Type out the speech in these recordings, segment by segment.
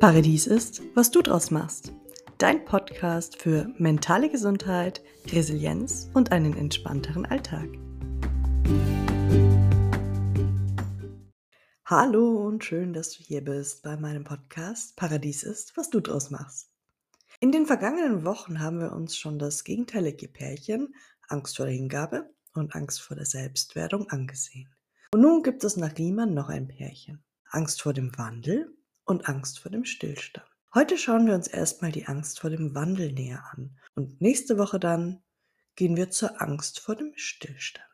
Paradies ist, was du draus machst. Dein Podcast für mentale Gesundheit, Resilienz und einen entspannteren Alltag. Hallo und schön, dass du hier bist bei meinem Podcast Paradies ist, was du draus machst. In den vergangenen Wochen haben wir uns schon das gegenteilige Pärchen Angst vor der Hingabe und Angst vor der Selbstwerdung angesehen. Und nun gibt es nach Riemann noch ein Pärchen. Angst vor dem Wandel und Angst vor dem Stillstand. Heute schauen wir uns erstmal die Angst vor dem Wandel näher an und nächste Woche dann gehen wir zur Angst vor dem Stillstand.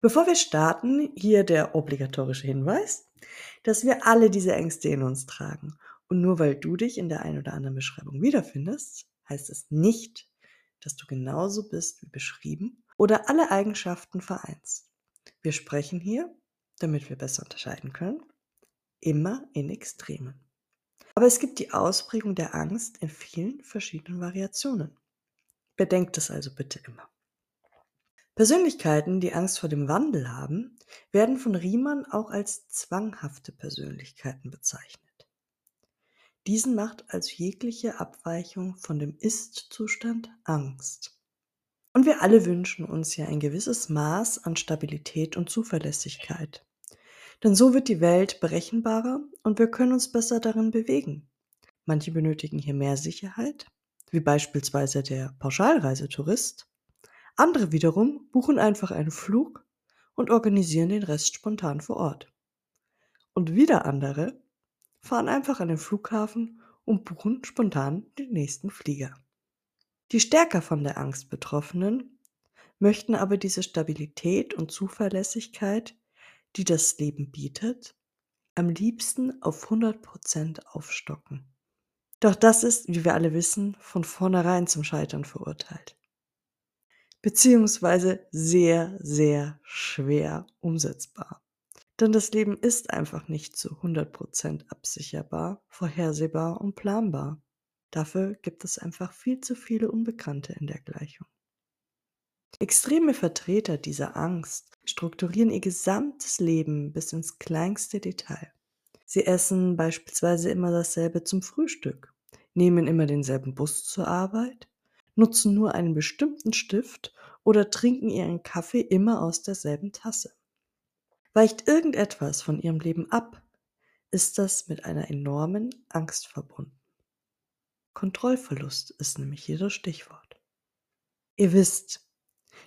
Bevor wir starten, hier der obligatorische Hinweis, dass wir alle diese Ängste in uns tragen. Und nur weil du dich in der einen oder anderen Beschreibung wiederfindest, heißt es nicht, dass du genauso bist wie beschrieben oder alle Eigenschaften vereinst. Wir sprechen hier, damit wir besser unterscheiden können, immer in Extremen. Aber es gibt die Ausprägung der Angst in vielen verschiedenen Variationen. Bedenkt es also bitte immer. Persönlichkeiten, die Angst vor dem Wandel haben, werden von Riemann auch als zwanghafte Persönlichkeiten bezeichnet. Diesen macht also jegliche Abweichung von dem Ist-Zustand Angst. Und wir alle wünschen uns ja ein gewisses Maß an Stabilität und Zuverlässigkeit. Denn so wird die Welt berechenbarer und wir können uns besser darin bewegen. Manche benötigen hier mehr Sicherheit, wie beispielsweise der Pauschalreisetourist. Andere wiederum buchen einfach einen Flug und organisieren den Rest spontan vor Ort. Und wieder andere fahren einfach an den Flughafen und buchen spontan den nächsten Flieger. Die stärker von der Angst Betroffenen möchten aber diese Stabilität und Zuverlässigkeit die das Leben bietet, am liebsten auf 100% aufstocken. Doch das ist, wie wir alle wissen, von vornherein zum Scheitern verurteilt. Beziehungsweise sehr, sehr schwer umsetzbar. Denn das Leben ist einfach nicht zu 100% absicherbar, vorhersehbar und planbar. Dafür gibt es einfach viel zu viele Unbekannte in der Gleichung. Extreme Vertreter dieser Angst strukturieren ihr gesamtes Leben bis ins kleinste Detail. Sie essen beispielsweise immer dasselbe zum Frühstück, nehmen immer denselben Bus zur Arbeit, nutzen nur einen bestimmten Stift oder trinken ihren Kaffee immer aus derselben Tasse. Weicht irgendetwas von ihrem Leben ab, ist das mit einer enormen Angst verbunden. Kontrollverlust ist nämlich hier das Stichwort. Ihr wisst,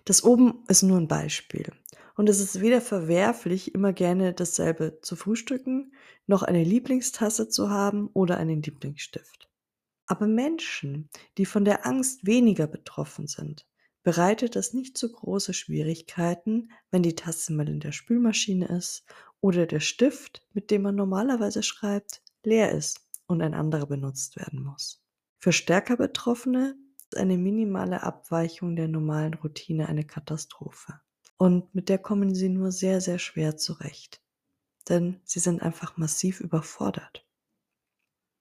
das oben ist nur ein Beispiel. Und es ist weder verwerflich, immer gerne dasselbe zu frühstücken, noch eine Lieblingstasse zu haben oder einen Lieblingsstift. Aber Menschen, die von der Angst weniger betroffen sind, bereitet es nicht so große Schwierigkeiten, wenn die Tasse mal in der Spülmaschine ist oder der Stift, mit dem man normalerweise schreibt, leer ist und ein anderer benutzt werden muss. Für stärker Betroffene eine minimale Abweichung der normalen Routine eine Katastrophe. Und mit der kommen sie nur sehr, sehr schwer zurecht. Denn sie sind einfach massiv überfordert.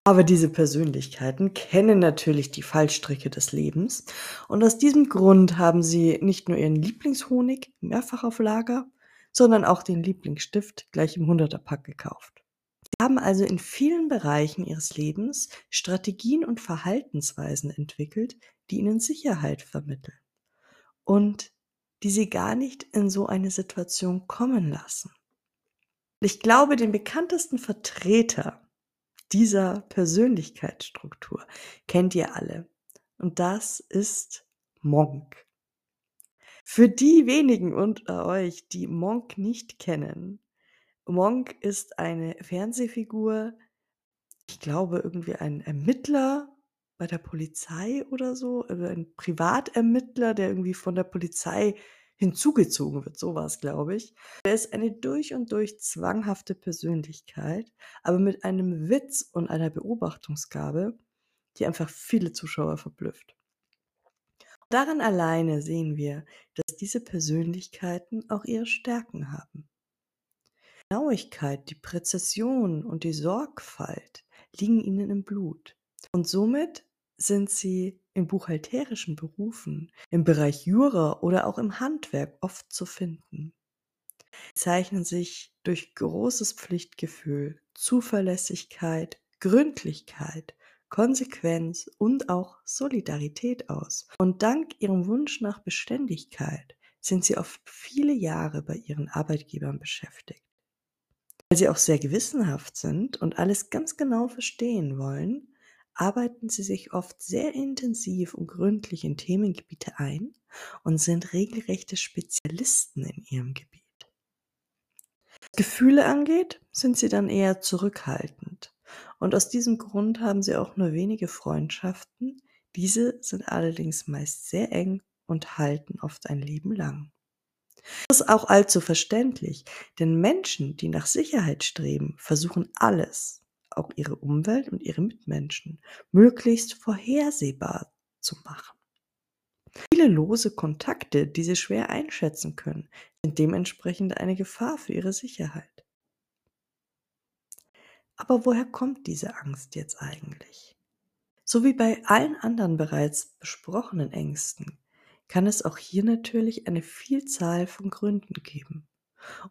Aber diese Persönlichkeiten kennen natürlich die Fallstricke des Lebens und aus diesem Grund haben sie nicht nur ihren Lieblingshonig mehrfach auf Lager, sondern auch den Lieblingsstift gleich im Hunderterpack gekauft haben also in vielen Bereichen ihres Lebens Strategien und Verhaltensweisen entwickelt, die ihnen Sicherheit vermitteln und die sie gar nicht in so eine Situation kommen lassen. Ich glaube, den bekanntesten Vertreter dieser Persönlichkeitsstruktur kennt ihr alle. Und das ist Monk. Für die wenigen unter euch, die Monk nicht kennen, Monk ist eine Fernsehfigur, ich glaube irgendwie ein Ermittler bei der Polizei oder so, also ein Privatermittler, der irgendwie von der Polizei hinzugezogen wird, so war's, glaube ich. Er ist eine durch und durch zwanghafte Persönlichkeit, aber mit einem Witz und einer Beobachtungsgabe, die einfach viele Zuschauer verblüfft. Daran alleine sehen wir, dass diese Persönlichkeiten auch ihre Stärken haben. Genauigkeit, die Präzision und die Sorgfalt liegen ihnen im Blut. Und somit sind sie in buchhalterischen Berufen, im Bereich Jura oder auch im Handwerk oft zu finden. Sie zeichnen sich durch großes Pflichtgefühl, Zuverlässigkeit, Gründlichkeit, Konsequenz und auch Solidarität aus. Und dank ihrem Wunsch nach Beständigkeit sind sie oft viele Jahre bei ihren Arbeitgebern beschäftigt. Weil sie auch sehr gewissenhaft sind und alles ganz genau verstehen wollen, arbeiten sie sich oft sehr intensiv und gründlich in Themengebiete ein und sind regelrechte Spezialisten in ihrem Gebiet. Was Gefühle angeht, sind sie dann eher zurückhaltend. Und aus diesem Grund haben sie auch nur wenige Freundschaften. Diese sind allerdings meist sehr eng und halten oft ein Leben lang. Das ist auch allzu verständlich, denn Menschen, die nach Sicherheit streben, versuchen alles, auch ihre Umwelt und ihre Mitmenschen möglichst vorhersehbar zu machen. Viele lose Kontakte, die sie schwer einschätzen können, sind dementsprechend eine Gefahr für ihre Sicherheit. Aber woher kommt diese Angst jetzt eigentlich? So wie bei allen anderen bereits besprochenen Ängsten kann es auch hier natürlich eine Vielzahl von Gründen geben.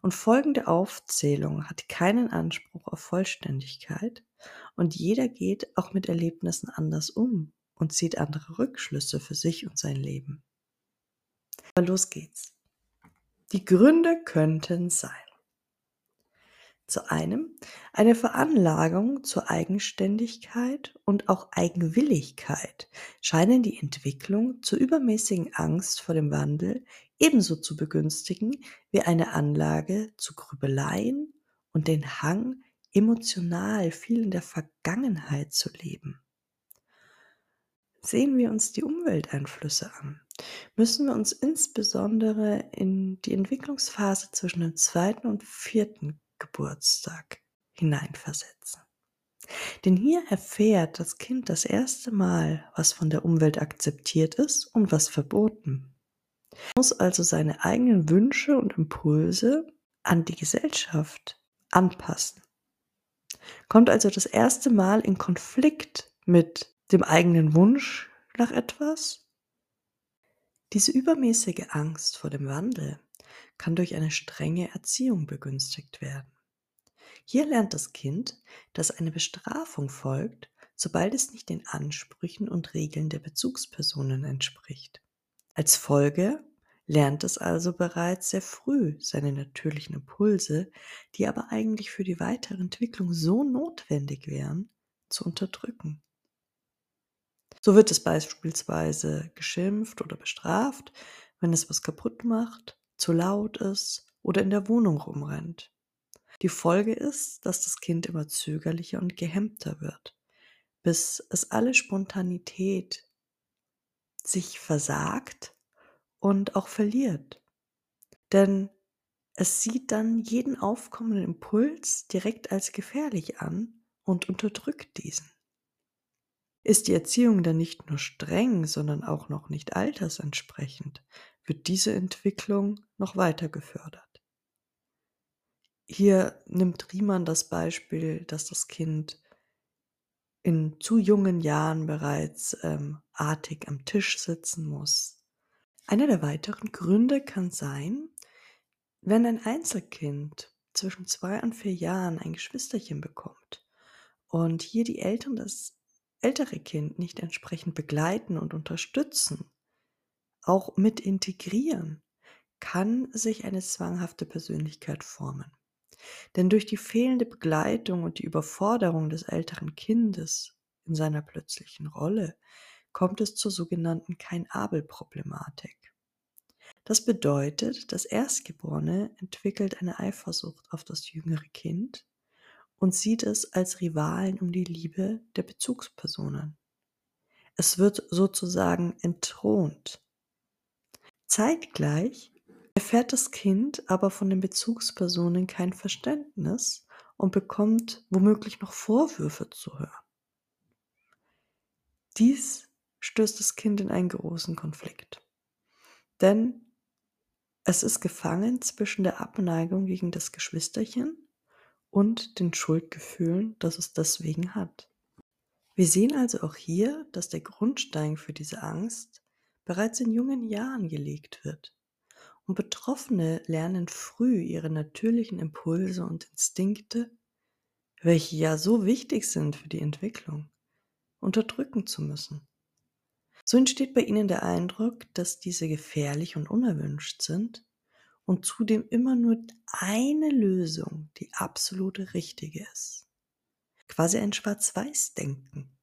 Und folgende Aufzählung hat keinen Anspruch auf Vollständigkeit und jeder geht auch mit Erlebnissen anders um und zieht andere Rückschlüsse für sich und sein Leben. Aber los geht's. Die Gründe könnten sein. Zu einem eine Veranlagung zur Eigenständigkeit und auch Eigenwilligkeit scheinen die Entwicklung zur übermäßigen Angst vor dem Wandel ebenso zu begünstigen wie eine Anlage zu Grübeleien und den Hang, emotional viel in der Vergangenheit zu leben. Sehen wir uns die Umwelteinflüsse an, müssen wir uns insbesondere in die Entwicklungsphase zwischen dem zweiten und vierten Geburtstag hineinversetzen. Denn hier erfährt das Kind das erste Mal, was von der Umwelt akzeptiert ist und was verboten. Es muss also seine eigenen Wünsche und Impulse an die Gesellschaft anpassen. Kommt also das erste Mal in Konflikt mit dem eigenen Wunsch nach etwas? Diese übermäßige Angst vor dem Wandel kann durch eine strenge Erziehung begünstigt werden. Hier lernt das Kind, dass eine Bestrafung folgt, sobald es nicht den Ansprüchen und Regeln der Bezugspersonen entspricht. Als Folge lernt es also bereits sehr früh seine natürlichen Impulse, die aber eigentlich für die weitere Entwicklung so notwendig wären, zu unterdrücken. So wird es beispielsweise geschimpft oder bestraft, wenn es was kaputt macht, zu laut ist oder in der Wohnung rumrennt. Die Folge ist, dass das Kind immer zögerlicher und gehemmter wird, bis es alle Spontanität sich versagt und auch verliert. Denn es sieht dann jeden aufkommenden Impuls direkt als gefährlich an und unterdrückt diesen. Ist die Erziehung dann nicht nur streng, sondern auch noch nicht altersentsprechend, wird diese Entwicklung noch weiter gefördert. Hier nimmt Riemann das Beispiel, dass das Kind in zu jungen Jahren bereits ähm, artig am Tisch sitzen muss. Einer der weiteren Gründe kann sein, wenn ein Einzelkind zwischen zwei und vier Jahren ein Geschwisterchen bekommt und hier die Eltern das ältere Kind nicht entsprechend begleiten und unterstützen, auch mit integrieren, kann sich eine zwanghafte Persönlichkeit formen. Denn durch die fehlende Begleitung und die Überforderung des älteren Kindes in seiner plötzlichen Rolle kommt es zur sogenannten Kein-Abel-Problematik. Das bedeutet, das Erstgeborene entwickelt eine Eifersucht auf das jüngere Kind und sieht es als Rivalen um die Liebe der Bezugspersonen. Es wird sozusagen entthront. Zeitgleich erfährt das Kind aber von den Bezugspersonen kein Verständnis und bekommt womöglich noch Vorwürfe zu hören. Dies stößt das Kind in einen großen Konflikt. Denn es ist gefangen zwischen der Abneigung gegen das Geschwisterchen und den Schuldgefühlen, das es deswegen hat. Wir sehen also auch hier, dass der Grundstein für diese Angst bereits in jungen Jahren gelegt wird. Und Betroffene lernen früh ihre natürlichen Impulse und Instinkte welche ja so wichtig sind für die Entwicklung, unterdrücken zu müssen. So entsteht bei ihnen der Eindruck, dass diese gefährlich und unerwünscht sind und zudem immer nur eine Lösung die absolute richtige ist. Quasi ein Schwarz-Weiß-Denken.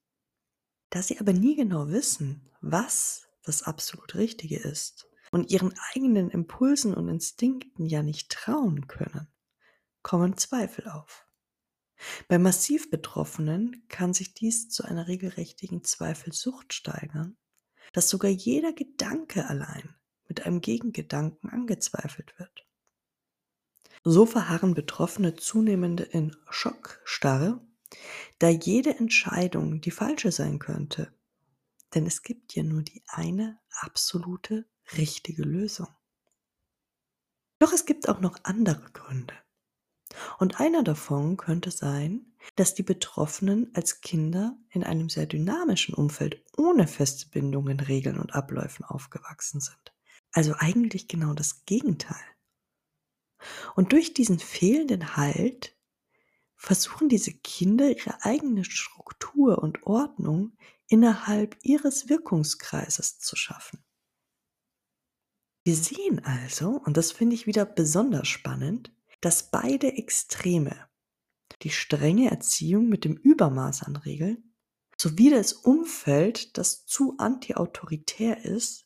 Da sie aber nie genau wissen, was das absolut Richtige ist und ihren eigenen Impulsen und Instinkten ja nicht trauen können, kommen Zweifel auf. Bei massiv Betroffenen kann sich dies zu einer regelrechten Zweifelsucht steigern, dass sogar jeder Gedanke allein mit einem Gegengedanken angezweifelt wird. So verharren Betroffene zunehmend in Schockstarre, da jede Entscheidung die falsche sein könnte. Denn es gibt ja nur die eine absolute richtige Lösung. Doch es gibt auch noch andere Gründe. Und einer davon könnte sein, dass die Betroffenen als Kinder in einem sehr dynamischen Umfeld ohne feste Bindungen, Regeln und Abläufen aufgewachsen sind. Also eigentlich genau das Gegenteil. Und durch diesen fehlenden Halt versuchen diese Kinder ihre eigene Struktur und Ordnung innerhalb ihres Wirkungskreises zu schaffen. Wir sehen also, und das finde ich wieder besonders spannend, dass beide Extreme, die strenge Erziehung mit dem Übermaß an Regeln, sowie das Umfeld, das zu antiautoritär ist,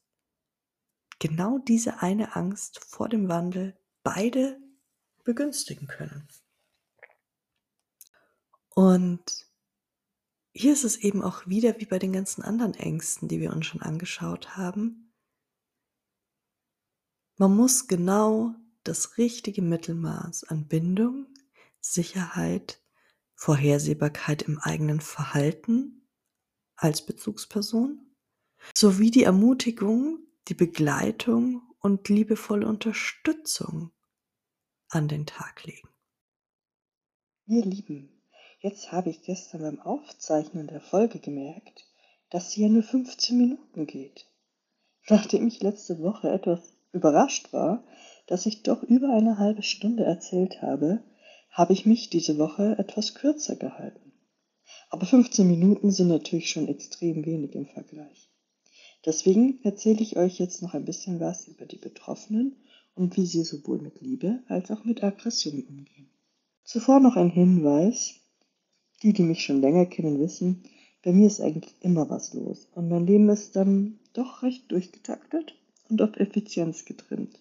genau diese eine Angst vor dem Wandel beide begünstigen können. Und hier ist es eben auch wieder wie bei den ganzen anderen Ängsten, die wir uns schon angeschaut haben. Man muss genau das richtige Mittelmaß an Bindung, Sicherheit, Vorhersehbarkeit im eigenen Verhalten als Bezugsperson sowie die Ermutigung, die Begleitung und liebevolle Unterstützung an den Tag legen. Ihr Lieben, jetzt habe ich gestern beim Aufzeichnen der Folge gemerkt, dass sie ja nur 15 Minuten geht. Nachdem ich letzte Woche etwas überrascht war, dass ich doch über eine halbe Stunde erzählt habe, habe ich mich diese Woche etwas kürzer gehalten. Aber 15 Minuten sind natürlich schon extrem wenig im Vergleich. Deswegen erzähle ich euch jetzt noch ein bisschen was über die Betroffenen und wie sie sowohl mit Liebe als auch mit Aggression umgehen. Zuvor noch ein Hinweis. Die, die mich schon länger kennen, wissen, bei mir ist eigentlich immer was los und mein Leben ist dann doch recht durchgetaktet und auf Effizienz getrimmt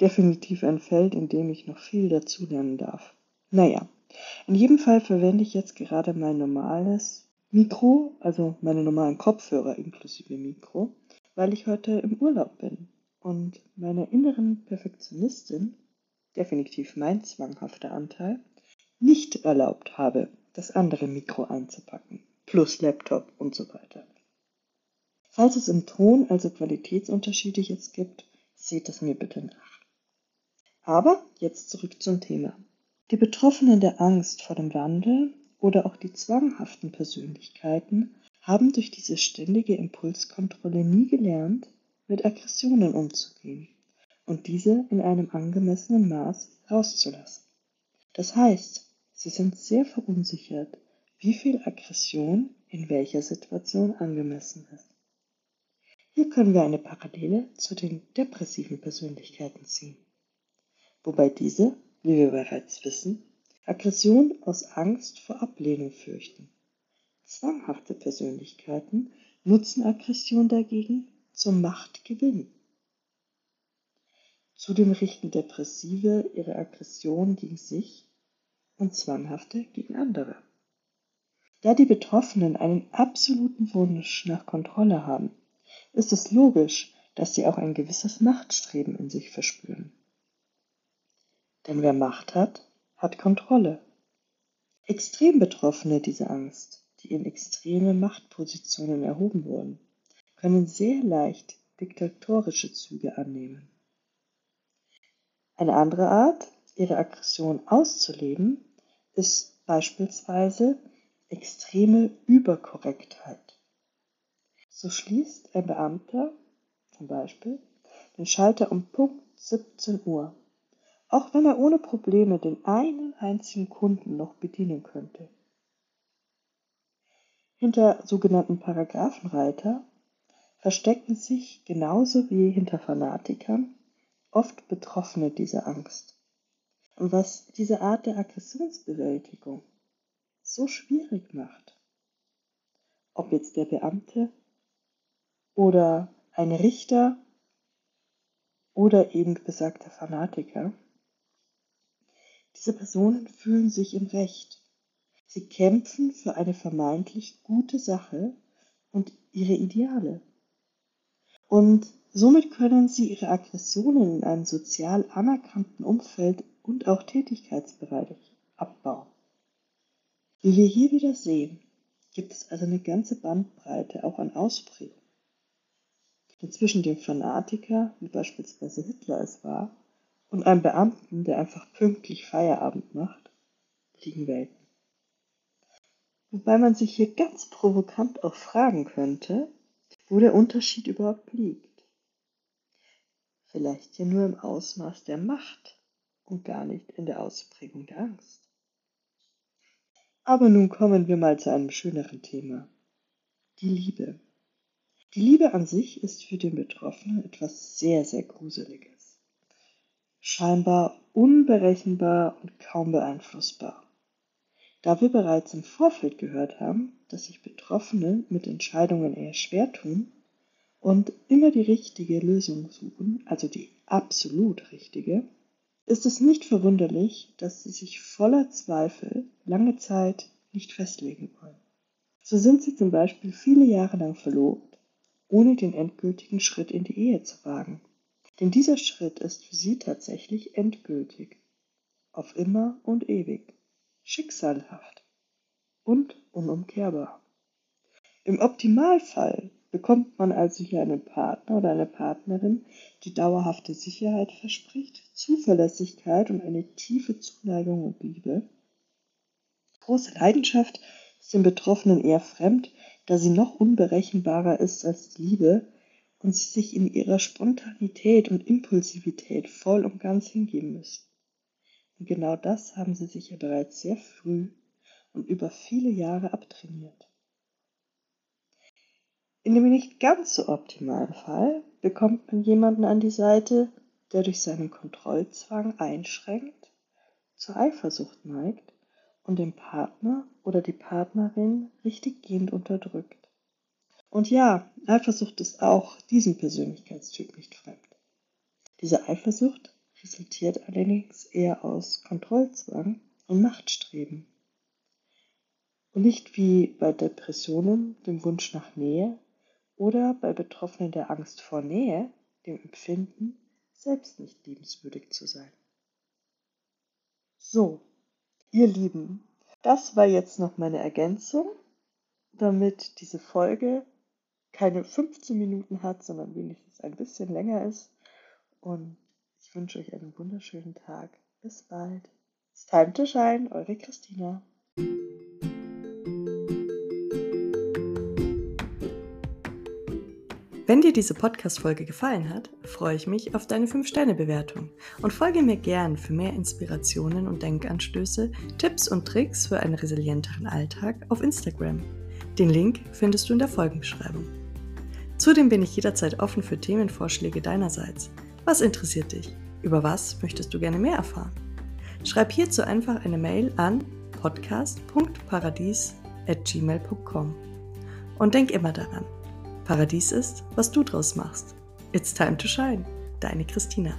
definitiv ein Feld, in dem ich noch viel dazulernen darf. Naja, in jedem Fall verwende ich jetzt gerade mein normales Mikro, also meine normalen Kopfhörer inklusive Mikro, weil ich heute im Urlaub bin und meiner inneren Perfektionistin, definitiv mein zwanghafter Anteil, nicht erlaubt habe, das andere Mikro einzupacken, plus Laptop und so weiter. Falls es im Ton also Qualitätsunterschiede jetzt gibt, seht es mir bitte nach. Aber jetzt zurück zum Thema. Die Betroffenen der Angst vor dem Wandel oder auch die zwanghaften Persönlichkeiten haben durch diese ständige Impulskontrolle nie gelernt, mit Aggressionen umzugehen und diese in einem angemessenen Maß rauszulassen. Das heißt, sie sind sehr verunsichert, wie viel Aggression in welcher Situation angemessen ist. Hier können wir eine Parallele zu den depressiven Persönlichkeiten ziehen wobei diese, wie wir bereits wissen, Aggression aus Angst vor Ablehnung fürchten. Zwanghafte Persönlichkeiten nutzen Aggression dagegen zum Machtgewinn. Zudem richten Depressive ihre Aggression gegen sich und Zwanghafte gegen andere. Da die Betroffenen einen absoluten Wunsch nach Kontrolle haben, ist es logisch, dass sie auch ein gewisses Machtstreben in sich verspüren. Denn wer Macht hat, hat Kontrolle. Extrem Betroffene dieser Angst, die in extreme Machtpositionen erhoben wurden, können sehr leicht diktatorische Züge annehmen. Eine andere Art, ihre Aggression auszuleben, ist beispielsweise extreme Überkorrektheit. So schließt ein Beamter zum Beispiel den Schalter um Punkt 17 Uhr auch wenn er ohne Probleme den einen einzigen Kunden noch bedienen könnte. Hinter sogenannten Paragraphenreiter verstecken sich genauso wie hinter Fanatikern oft Betroffene dieser Angst. Und was diese Art der Aggressionsbewältigung so schwierig macht, ob jetzt der Beamte oder ein Richter oder eben besagter Fanatiker, diese Personen fühlen sich im Recht. Sie kämpfen für eine vermeintlich gute Sache und ihre Ideale. Und somit können sie ihre Aggressionen in einem sozial anerkannten Umfeld und auch Tätigkeitsbereich abbauen. Wie wir hier wieder sehen, gibt es also eine ganze Bandbreite auch an Ausprägungen. Und zwischen dem Fanatiker, wie beispielsweise Hitler es war, und einem Beamten, der einfach pünktlich Feierabend macht, liegen Welten. Wobei man sich hier ganz provokant auch fragen könnte, wo der Unterschied überhaupt liegt. Vielleicht ja nur im Ausmaß der Macht und gar nicht in der Ausprägung der Angst. Aber nun kommen wir mal zu einem schöneren Thema. Die Liebe. Die Liebe an sich ist für den Betroffenen etwas sehr, sehr Gruseliges. Scheinbar unberechenbar und kaum beeinflussbar. Da wir bereits im Vorfeld gehört haben, dass sich Betroffene mit Entscheidungen eher schwer tun und immer die richtige Lösung suchen, also die absolut richtige, ist es nicht verwunderlich, dass sie sich voller Zweifel lange Zeit nicht festlegen wollen. So sind sie zum Beispiel viele Jahre lang verlobt, ohne den endgültigen Schritt in die Ehe zu wagen. Denn dieser Schritt ist für sie tatsächlich endgültig, auf immer und ewig, schicksalhaft und unumkehrbar. Im Optimalfall Bekommt man also hier einen Partner oder eine Partnerin, die dauerhafte Sicherheit verspricht, Zuverlässigkeit und eine tiefe Zuneigung und Liebe? Große Leidenschaft ist den Betroffenen eher fremd, da sie noch unberechenbarer ist als die Liebe und sie sich in ihrer Spontanität und Impulsivität voll und ganz hingeben müssen. Und genau das haben sie sich ja bereits sehr früh und über viele Jahre abtrainiert. In dem nicht ganz so optimalen Fall bekommt man jemanden an die Seite, der durch seinen Kontrollzwang einschränkt, zur Eifersucht neigt und den Partner oder die Partnerin richtiggehend unterdrückt. Und ja, Eifersucht ist auch diesem Persönlichkeitstyp nicht fremd. Diese Eifersucht resultiert allerdings eher aus Kontrollzwang und Machtstreben. Und nicht wie bei Depressionen, dem Wunsch nach Nähe, oder bei Betroffenen der Angst vor Nähe, dem Empfinden, selbst nicht liebenswürdig zu sein. So, ihr Lieben, das war jetzt noch meine Ergänzung, damit diese Folge keine 15 Minuten hat, sondern wenigstens ein bisschen länger ist. Und ich wünsche euch einen wunderschönen Tag. Bis bald. It's time to shine, eure Christina. Wenn dir diese Podcast-Folge gefallen hat, freue ich mich auf deine 5-Sterne-Bewertung und folge mir gern für mehr Inspirationen und Denkanstöße, Tipps und Tricks für einen resilienteren Alltag auf Instagram. Den Link findest du in der Folgenbeschreibung. Zudem bin ich jederzeit offen für Themenvorschläge deinerseits. Was interessiert dich? Über was möchtest du gerne mehr erfahren? Schreib hierzu einfach eine Mail an podcast.paradies.gmail.com. Und denk immer daran, Paradies ist, was du draus machst. It's time to shine. Deine Christina.